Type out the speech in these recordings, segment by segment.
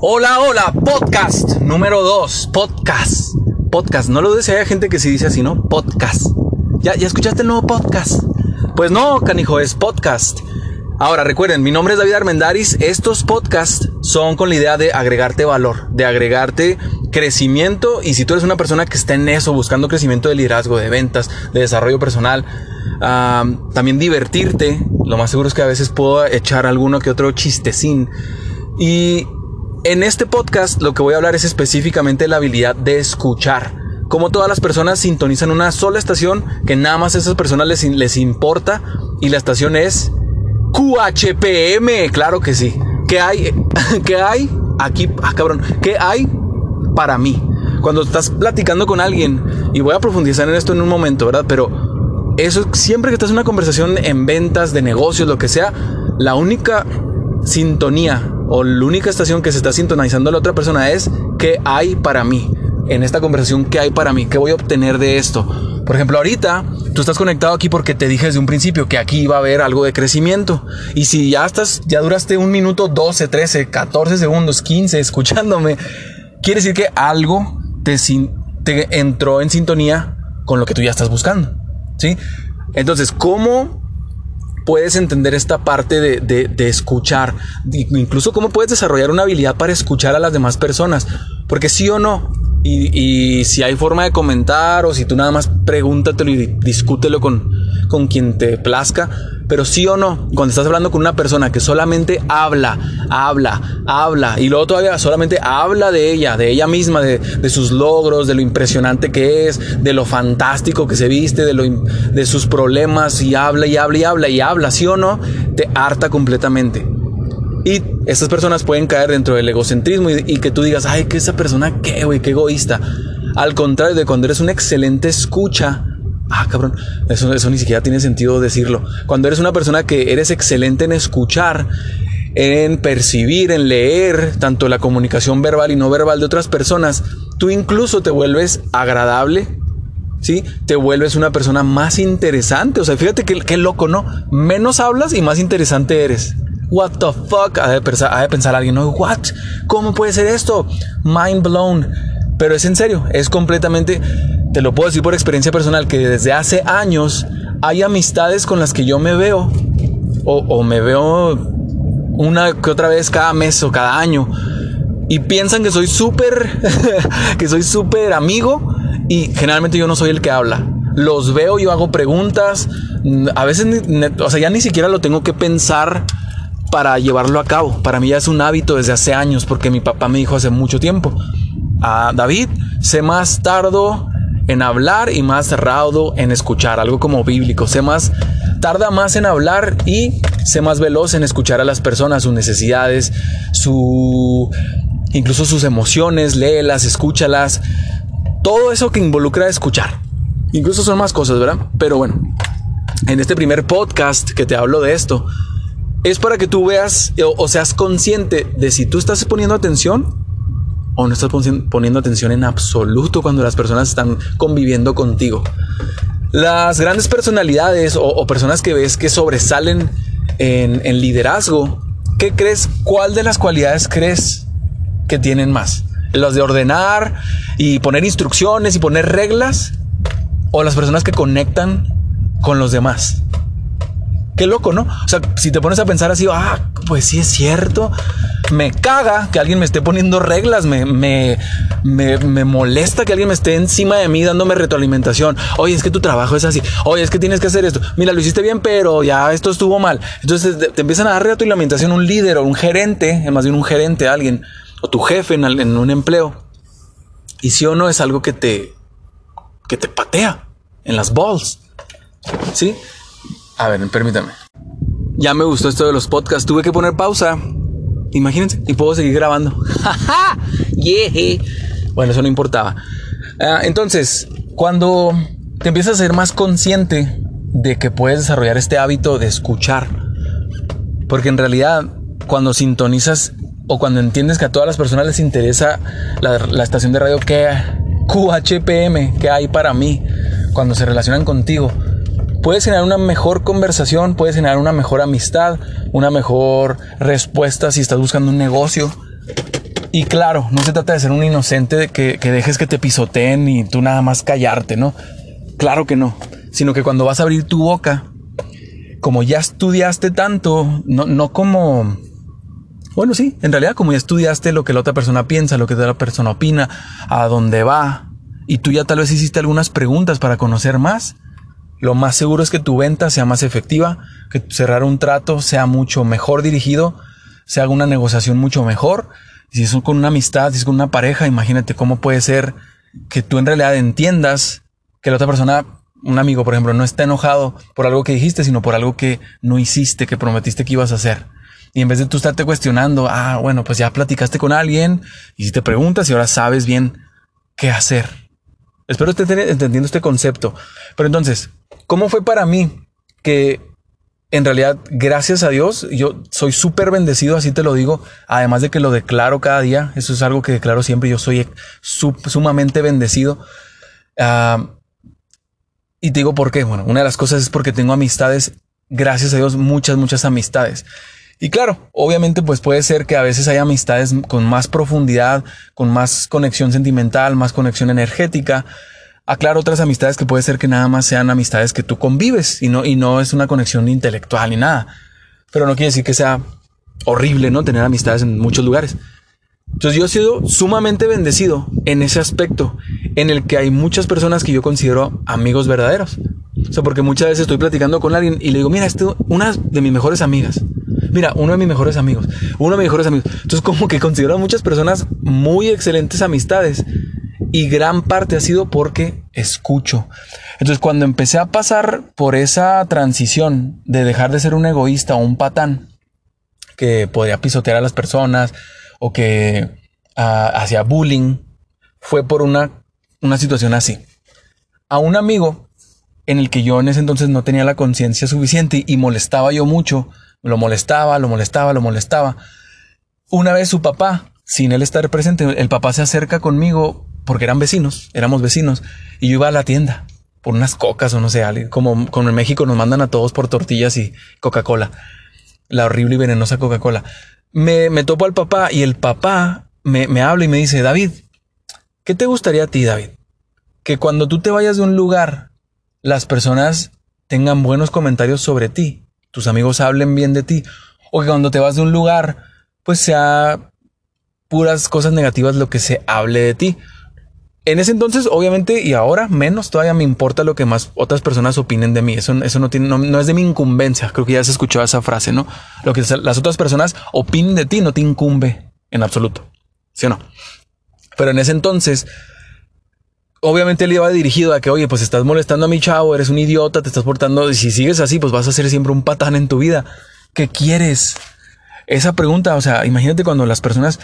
Hola, hola, podcast número 2, podcast. Podcast, no lo dudes, hay gente que sí dice así, ¿no? Podcast. ¿Ya, ¿Ya escuchaste el nuevo podcast? Pues no, canijo, es podcast. Ahora recuerden, mi nombre es David Armendaris. Estos podcasts son con la idea de agregarte valor, de agregarte crecimiento. Y si tú eres una persona que está en eso, buscando crecimiento de liderazgo, de ventas, de desarrollo personal, también divertirte, lo más seguro es que a veces puedo echar alguno que otro chistecín. Y en este podcast lo que voy a hablar es específicamente la habilidad de escuchar. Como todas las personas sintonizan una sola estación que nada más a esas personas les, les importa y la estación es QHPM, claro que sí. ¿Qué hay? ¿Qué hay? Aquí, ah, cabrón, ¿qué hay para mí? Cuando estás platicando con alguien, y voy a profundizar en esto en un momento, ¿verdad? Pero eso, siempre que estás en una conversación en ventas, de negocios, lo que sea, la única sintonía o la única estación que se está sintonizando a la otra persona es qué hay para mí. En esta conversación, ¿qué hay para mí? ¿Qué voy a obtener de esto? Por ejemplo, ahorita tú estás conectado aquí porque te dije desde un principio que aquí iba a haber algo de crecimiento. Y si ya estás, ya duraste un minuto, 12, 13, 14 segundos, 15 escuchándome, quiere decir que algo te, te entró en sintonía con lo que tú ya estás buscando. ¿Sí? Entonces, ¿cómo puedes entender esta parte de, escuchar, incluso cómo puedes desarrollar una habilidad para escuchar a las demás personas, porque sí o no, y, si hay forma de comentar o si tú nada más pregúntatelo y discútelo con, con quien te plazca, pero sí o no, cuando estás hablando con una persona que solamente habla, habla, habla, y luego todavía solamente habla de ella, de ella misma, de, sus logros, de lo impresionante que es, de lo fantástico que se viste, de, lo, de sus problemas, y habla y habla y habla y habla, sí o no, te harta completamente. Y estas personas pueden caer dentro del egocentrismo y, que tú digas, ay, que esa persona, qué, güey, qué egoísta. Al contrario de cuando eres una excelente escucha, Ah, cabrón, eso, eso ni siquiera tiene sentido decirlo. Cuando eres una persona que eres excelente en escuchar, en percibir, en leer tanto la comunicación verbal y no verbal de otras personas, tú incluso te vuelves agradable, ¿sí? Te vuelves una persona más interesante. O sea, fíjate qué, loco, ¿no? Menos hablas y más interesante eres. What the fuck? Ha de, pensar, ha de pensar alguien, ¿no? What? ¿Cómo puede ser esto? Mind blown. Pero es en serio, es completamente te lo puedo decir por experiencia personal, que desde hace años hay amistades con las que yo me veo, o, me veo una que otra vez cada mes o cada año, y piensan que soy súper, que soy súper amigo, y generalmente yo no soy el que habla. Los veo, yo hago preguntas, a veces, o sea, ya ni siquiera lo tengo que pensar para llevarlo a cabo. Para mí ya es un hábito desde hace años, porque mi papá me dijo hace mucho tiempo, a ah, David, sé más tardo en hablar y más raudo en escuchar, algo como bíblico. Sé más, tarda más en hablar y sé más veloz en escuchar a las personas, sus necesidades, su, incluso sus emociones, léelas, escúchalas, todo eso que involucra escuchar. Incluso son más cosas, ¿verdad? Pero bueno, en este primer podcast que te hablo de esto, es para que tú veas o seas consciente de si tú estás poniendo atención o no estás poniendo atención en absoluto cuando las personas están conviviendo contigo. Las grandes personalidades o, personas que ves que sobresalen en, en liderazgo, ¿qué crees? ¿Cuál de las cualidades crees que tienen más? ¿Las de ordenar y poner instrucciones y poner reglas? ¿O las personas que conectan con los demás? Qué loco, ¿no? O sea, si te pones a pensar así, ah, pues sí es cierto. Me caga que alguien me esté poniendo reglas, me, me, me, molesta que alguien me esté encima de mí dándome retroalimentación. Oye, es que tu trabajo es así. Oye, es que tienes que hacer esto. Mira, lo hiciste bien, pero ya esto estuvo mal. Entonces te, empiezan a dar retroalimentación un líder o un gerente, más bien un gerente, alguien, o tu jefe en, un empleo. Y si o no es algo que te, que te patea en las balls. ¿Sí? A ver, permítame. Ya me gustó esto de los podcasts. Tuve que poner pausa. Imagínense. Y puedo seguir grabando. yeah. Bueno, eso no importaba. Ah, entonces, cuando te empiezas a ser más consciente de que puedes desarrollar este hábito de escuchar. Porque en realidad, cuando sintonizas o cuando entiendes que a todas las personas les interesa la, la estación de radio que QHPM que hay para mí, cuando se relacionan contigo, puedes generar una mejor conversación, puedes generar una mejor amistad, una mejor respuesta si estás buscando un negocio. Y claro, no se trata de ser un inocente que, que dejes que te pisoteen y tú nada más callarte, ¿no? Claro que no. Sino que cuando vas a abrir tu boca, como ya estudiaste tanto, no, no como... Bueno, sí, en realidad como ya estudiaste lo que la otra persona piensa, lo que la otra persona opina, a dónde va, y tú ya tal vez hiciste algunas preguntas para conocer más, lo más seguro es que tu venta sea más efectiva, que cerrar un trato sea mucho mejor dirigido, se haga una negociación mucho mejor. Si es con una amistad, si es con una pareja, imagínate cómo puede ser que tú en realidad entiendas que la otra persona, un amigo por ejemplo, no está enojado por algo que dijiste, sino por algo que no hiciste, que prometiste que ibas a hacer. Y en vez de tú estarte cuestionando, ah, bueno, pues ya platicaste con alguien y si te preguntas y ahora sabes bien qué hacer. Espero estés entendiendo este concepto. Pero entonces, ¿cómo fue para mí que en realidad, gracias a Dios, yo soy súper bendecido, así te lo digo, además de que lo declaro cada día, eso es algo que declaro siempre, yo soy sumamente bendecido. Ah, y te digo por qué, bueno, una de las cosas es porque tengo amistades, gracias a Dios, muchas, muchas amistades. Y claro, obviamente pues puede ser que a veces haya amistades con más profundidad, con más conexión sentimental, más conexión energética. Aclaro otras amistades que puede ser que nada más sean amistades que tú convives y no, y no es una conexión intelectual ni nada. Pero no quiere decir que sea horrible, ¿no? Tener amistades en muchos lugares. Entonces yo he sido sumamente bendecido en ese aspecto, en el que hay muchas personas que yo considero amigos verdaderos. O sea, porque muchas veces estoy platicando con alguien y le digo, mira, esto, una de mis mejores amigas. Mira, uno de mis mejores amigos, uno de mis mejores amigos. Entonces, como que considero a muchas personas muy excelentes amistades. Y gran parte ha sido porque escucho. Entonces, cuando empecé a pasar por esa transición de dejar de ser un egoísta o un patán que podía pisotear a las personas o que ah, hacía bullying, fue por una, una situación así. A un amigo en el que yo en ese entonces no tenía la conciencia suficiente y molestaba yo mucho lo molestaba, lo molestaba, lo molestaba. Una vez su papá, sin él estar presente, el papá se acerca conmigo porque eran vecinos, éramos vecinos, y yo iba a la tienda por unas cocas o no sé, como, en México nos mandan a todos por tortillas y Coca-Cola, la horrible y venenosa Coca-Cola. Me, me topo al papá y el papá me habla y me dice, David, ¿qué te gustaría a ti, David? Que cuando tú te vayas de un lugar, las personas tengan buenos comentarios sobre ti tus amigos hablen bien de ti, o que cuando te vas de un lugar, pues sea puras cosas negativas lo que se hable de ti. En ese entonces, obviamente, y ahora menos todavía me importa lo que más otras personas opinen de mí. Eso, eso no, tiene, no, es de mi incumbencia. Creo que ya se escuchó esa frase, ¿no? Lo que las otras personas opinen de ti no te incumbe en absoluto. ¿Sí o no? Pero en ese entonces, obviamente él iba dirigido a que, oye, pues estás molestando a mi chavo, eres un idiota, te estás portando, y si sigues así, pues vas a ser siempre un patán en tu vida. ¿Qué quieres? Esa pregunta, o sea, imagínate cuando las personas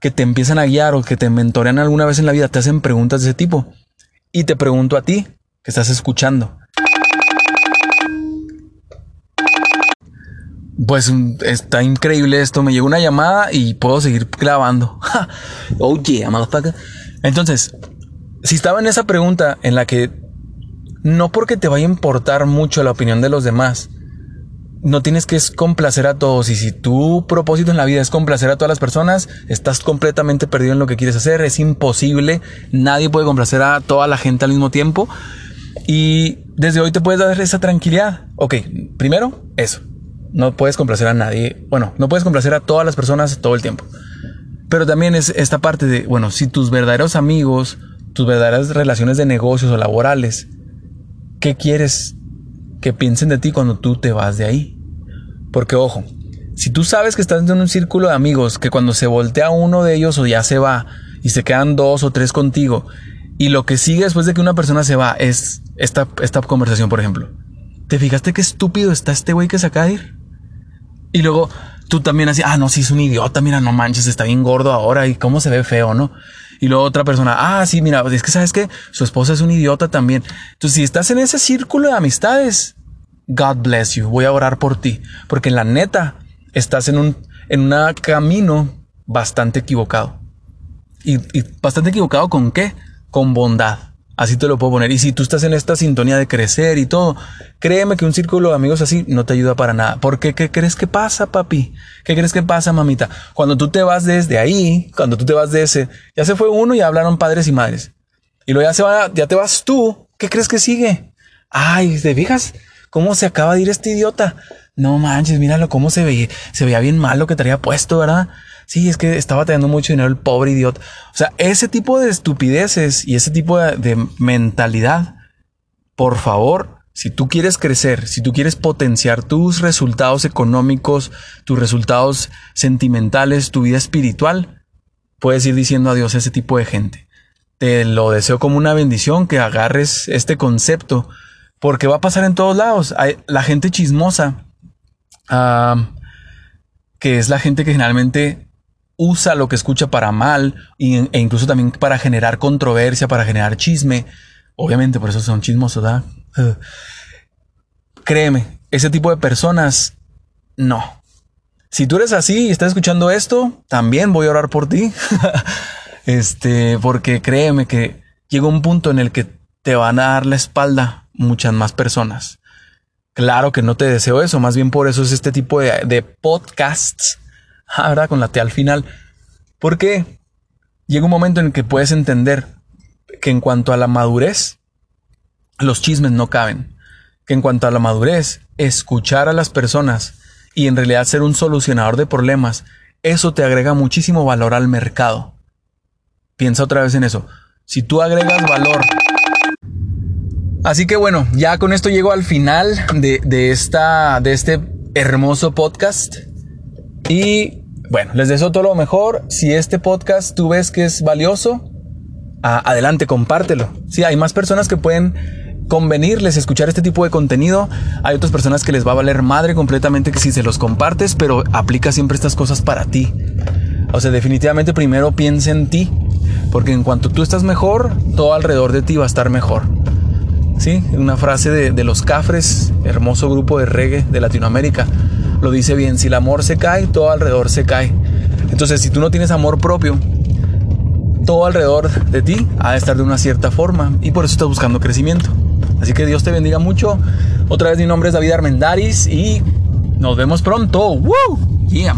que te empiezan a guiar o que te mentorean alguna vez en la vida te hacen preguntas de ese tipo. Y te pregunto a ti, que estás escuchando. Pues está increíble esto. Me llegó una llamada y puedo seguir grabando. Oye, amado Entonces, si estaba en esa pregunta en la que no porque te vaya a importar mucho la opinión de los demás, no tienes que complacer a todos y si tu propósito en la vida es complacer a todas las personas, estás completamente perdido en lo que quieres hacer, es imposible, nadie puede complacer a toda la gente al mismo tiempo y desde hoy te puedes dar esa tranquilidad. Ok, primero, eso, no puedes complacer a nadie, bueno, no puedes complacer a todas las personas todo el tiempo, pero también es esta parte de, bueno, si tus verdaderos amigos, tus verdaderas relaciones de negocios o laborales, ¿qué quieres que piensen de ti cuando tú te vas de ahí? Porque ojo, si tú sabes que estás en un círculo de amigos que cuando se voltea uno de ellos o ya se va y se quedan dos o tres contigo y lo que sigue después de que una persona se va es esta, esta conversación, por ejemplo. ¿Te fijaste qué estúpido está este güey que se acaba de ir? Y luego tú también así, ah, no, sí es un idiota, mira, no manches, está bien gordo ahora y cómo se ve feo, ¿no? Y luego otra persona, ah, sí, mira, es que sabes que su esposa es un idiota también. Entonces, si estás en ese círculo de amistades, God bless you, voy a orar por ti, porque en la neta estás en un en un camino bastante equivocado. Y, y bastante equivocado con qué? Con bondad. Así te lo puedo poner. Y si tú estás en esta sintonía de crecer y todo, créeme que un círculo de amigos así no te ayuda para nada. Porque ¿qué crees que pasa, papi? ¿Qué crees que pasa, mamita? Cuando tú te vas desde ahí, cuando tú te vas de ese, ya se fue uno y hablaron padres y madres. Y luego ya se va, ya te vas tú. ¿Qué crees que sigue? Ay, ¿te fijas? ¿Cómo se acaba de ir este idiota? No manches, míralo cómo se veía, se veía bien mal lo que traía puesto, ¿verdad? Sí, es que estaba teniendo mucho dinero el pobre idiota. O sea, ese tipo de estupideces y ese tipo de, mentalidad, por favor, si tú quieres crecer, si tú quieres potenciar tus resultados económicos, tus resultados sentimentales, tu vida espiritual, puedes ir diciendo adiós a ese tipo de gente. Te lo deseo como una bendición que agarres este concepto, porque va a pasar en todos lados. Hay, la gente chismosa, ah, que es la gente que generalmente usa lo que escucha para mal e incluso también para generar controversia, para generar chisme. Obviamente, por eso son chismosos, ¿verdad? créeme, ese tipo de personas, no. Si tú eres así y estás escuchando esto, también voy a orar por ti. este, porque créeme que llega un punto en el que te van a dar la espalda muchas más personas. Claro que no te deseo eso, más bien por eso es este tipo de, de podcasts Ah, ¿verdad? Con la T al final. Porque llega un momento en el que puedes entender que en cuanto a la madurez, los chismes no caben. Que en cuanto a la madurez, escuchar a las personas y en realidad ser un solucionador de problemas, eso te agrega muchísimo valor al mercado. Piensa otra vez en eso. Si tú agregas valor. Así que bueno, ya con esto llego al final de, de, esta, de este hermoso podcast. Y bueno, les deseo todo lo mejor. Si este podcast tú ves que es valioso, adelante, compártelo. Sí, hay más personas que pueden convenirles escuchar este tipo de contenido. Hay otras personas que les va a valer madre completamente que si se los compartes, pero aplica siempre estas cosas para ti. O sea, definitivamente primero piensa en ti, porque en cuanto tú estás mejor, todo alrededor de ti va a estar mejor. Sí, una frase de, de los Cafres, hermoso grupo de reggae de Latinoamérica lo dice bien, si el amor se cae, todo alrededor se cae. Entonces, si tú no tienes amor propio, todo alrededor de ti ha de estar de una cierta forma y por eso estás buscando crecimiento. Así que Dios te bendiga mucho. Otra vez mi nombre es David Armendaris y nos vemos pronto. ¡Woo! Yeah,